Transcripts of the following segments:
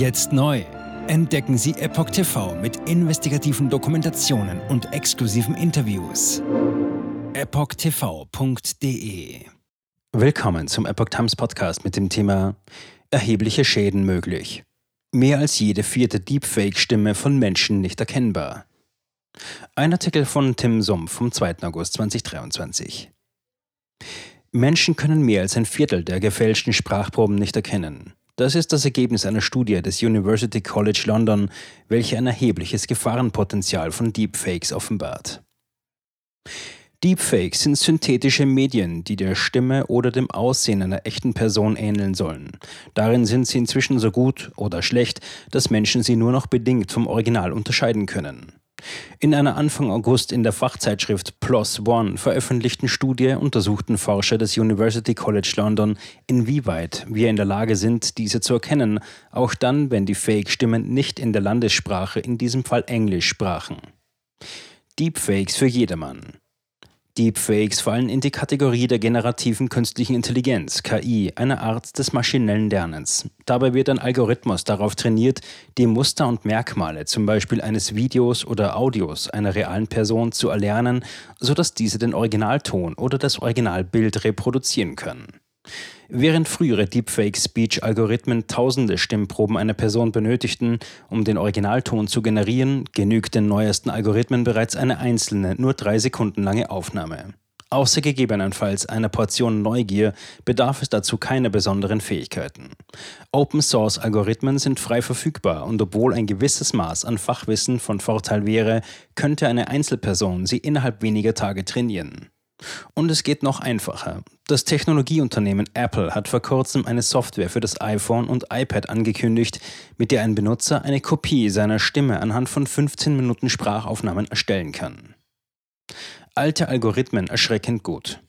Jetzt neu. Entdecken Sie Epoch TV mit investigativen Dokumentationen und exklusiven Interviews. EpochTV.de Willkommen zum Epoch Times Podcast mit dem Thema Erhebliche Schäden möglich. Mehr als jede vierte Deepfake-Stimme von Menschen nicht erkennbar. Ein Artikel von Tim Sumpf vom 2. August 2023. Menschen können mehr als ein Viertel der gefälschten Sprachproben nicht erkennen. Das ist das Ergebnis einer Studie des University College London, welche ein erhebliches Gefahrenpotenzial von Deepfakes offenbart. Deepfakes sind synthetische Medien, die der Stimme oder dem Aussehen einer echten Person ähneln sollen. Darin sind sie inzwischen so gut oder schlecht, dass Menschen sie nur noch bedingt vom Original unterscheiden können. In einer Anfang August in der Fachzeitschrift PLOS ONE veröffentlichten Studie untersuchten Forscher des University College London, inwieweit wir in der Lage sind, diese zu erkennen, auch dann, wenn die Fake-Stimmen nicht in der Landessprache, in diesem Fall Englisch, sprachen. Deepfakes für jedermann. Deepfakes fallen in die Kategorie der generativen künstlichen Intelligenz, KI, eine Art des maschinellen Lernens. Dabei wird ein Algorithmus darauf trainiert, die Muster und Merkmale, zum Beispiel eines Videos oder Audios einer realen Person, zu erlernen, sodass diese den Originalton oder das Originalbild reproduzieren können. Während frühere Deepfake-Speech-Algorithmen tausende Stimmproben einer Person benötigten, um den Originalton zu generieren, genügt den neuesten Algorithmen bereits eine einzelne, nur drei Sekunden lange Aufnahme. Außer gegebenenfalls einer Portion Neugier bedarf es dazu keiner besonderen Fähigkeiten. Open-Source-Algorithmen sind frei verfügbar und obwohl ein gewisses Maß an Fachwissen von Vorteil wäre, könnte eine Einzelperson sie innerhalb weniger Tage trainieren. Und es geht noch einfacher. Das Technologieunternehmen Apple hat vor kurzem eine Software für das iPhone und iPad angekündigt, mit der ein Benutzer eine Kopie seiner Stimme anhand von 15 Minuten Sprachaufnahmen erstellen kann. Alte Algorithmen erschreckend gut.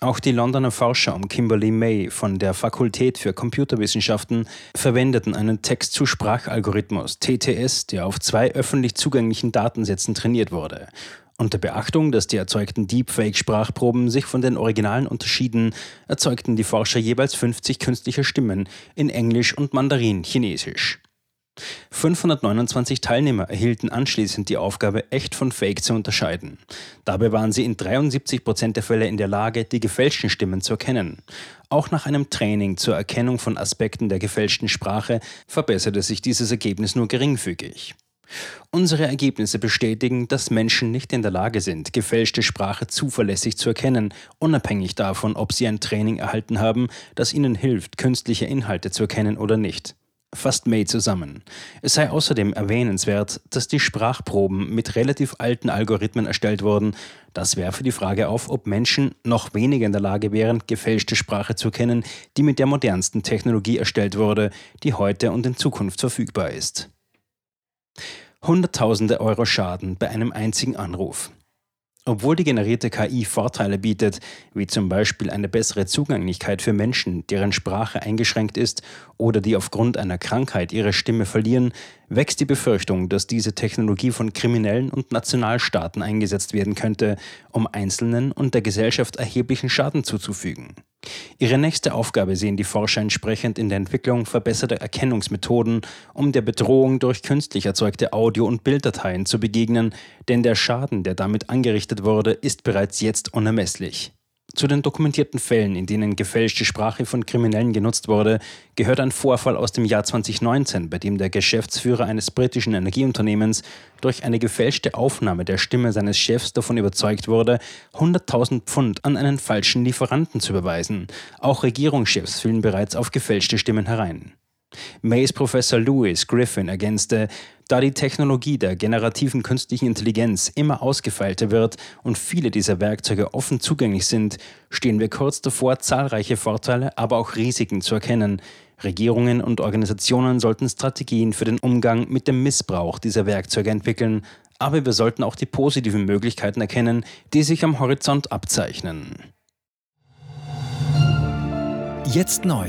Auch die Londoner Forscher um Kimberly May von der Fakultät für Computerwissenschaften verwendeten einen Text-zu-Sprach-Algorithmus TTS, der auf zwei öffentlich zugänglichen Datensätzen trainiert wurde unter Beachtung, dass die erzeugten Deepfake-Sprachproben sich von den Originalen unterschieden, erzeugten die Forscher jeweils 50 künstliche Stimmen in Englisch und Mandarin-Chinesisch. 529 Teilnehmer erhielten anschließend die Aufgabe, echt von Fake zu unterscheiden. Dabei waren sie in 73 Prozent der Fälle in der Lage, die gefälschten Stimmen zu erkennen. Auch nach einem Training zur Erkennung von Aspekten der gefälschten Sprache verbesserte sich dieses Ergebnis nur geringfügig. Unsere Ergebnisse bestätigen, dass Menschen nicht in der Lage sind, gefälschte Sprache zuverlässig zu erkennen, unabhängig davon, ob sie ein Training erhalten haben, das ihnen hilft, künstliche Inhalte zu erkennen oder nicht. Fasst May zusammen. Es sei außerdem erwähnenswert, dass die Sprachproben mit relativ alten Algorithmen erstellt wurden. Das werfe die Frage auf, ob Menschen noch weniger in der Lage wären, gefälschte Sprache zu kennen, die mit der modernsten Technologie erstellt wurde, die heute und in Zukunft verfügbar ist. Hunderttausende Euro Schaden bei einem einzigen Anruf. Obwohl die generierte KI Vorteile bietet, wie zum Beispiel eine bessere Zugänglichkeit für Menschen, deren Sprache eingeschränkt ist oder die aufgrund einer Krankheit ihre Stimme verlieren, wächst die Befürchtung, dass diese Technologie von Kriminellen und Nationalstaaten eingesetzt werden könnte, um Einzelnen und der Gesellschaft erheblichen Schaden zuzufügen. Ihre nächste Aufgabe sehen die Forscher entsprechend in der Entwicklung verbesserter Erkennungsmethoden, um der Bedrohung durch künstlich erzeugte Audio- und Bilddateien zu begegnen, denn der Schaden, der damit angerichtet wurde, ist bereits jetzt unermesslich. Zu den dokumentierten Fällen, in denen gefälschte Sprache von Kriminellen genutzt wurde, gehört ein Vorfall aus dem Jahr 2019, bei dem der Geschäftsführer eines britischen Energieunternehmens durch eine gefälschte Aufnahme der Stimme seines Chefs davon überzeugt wurde, 100.000 Pfund an einen falschen Lieferanten zu überweisen. Auch Regierungschefs fielen bereits auf gefälschte Stimmen herein. Mays Professor Lewis Griffin ergänzte, da die Technologie der generativen künstlichen Intelligenz immer ausgefeilter wird und viele dieser Werkzeuge offen zugänglich sind, stehen wir kurz davor, zahlreiche Vorteile, aber auch Risiken zu erkennen. Regierungen und Organisationen sollten Strategien für den Umgang mit dem Missbrauch dieser Werkzeuge entwickeln, aber wir sollten auch die positiven Möglichkeiten erkennen, die sich am Horizont abzeichnen. Jetzt neu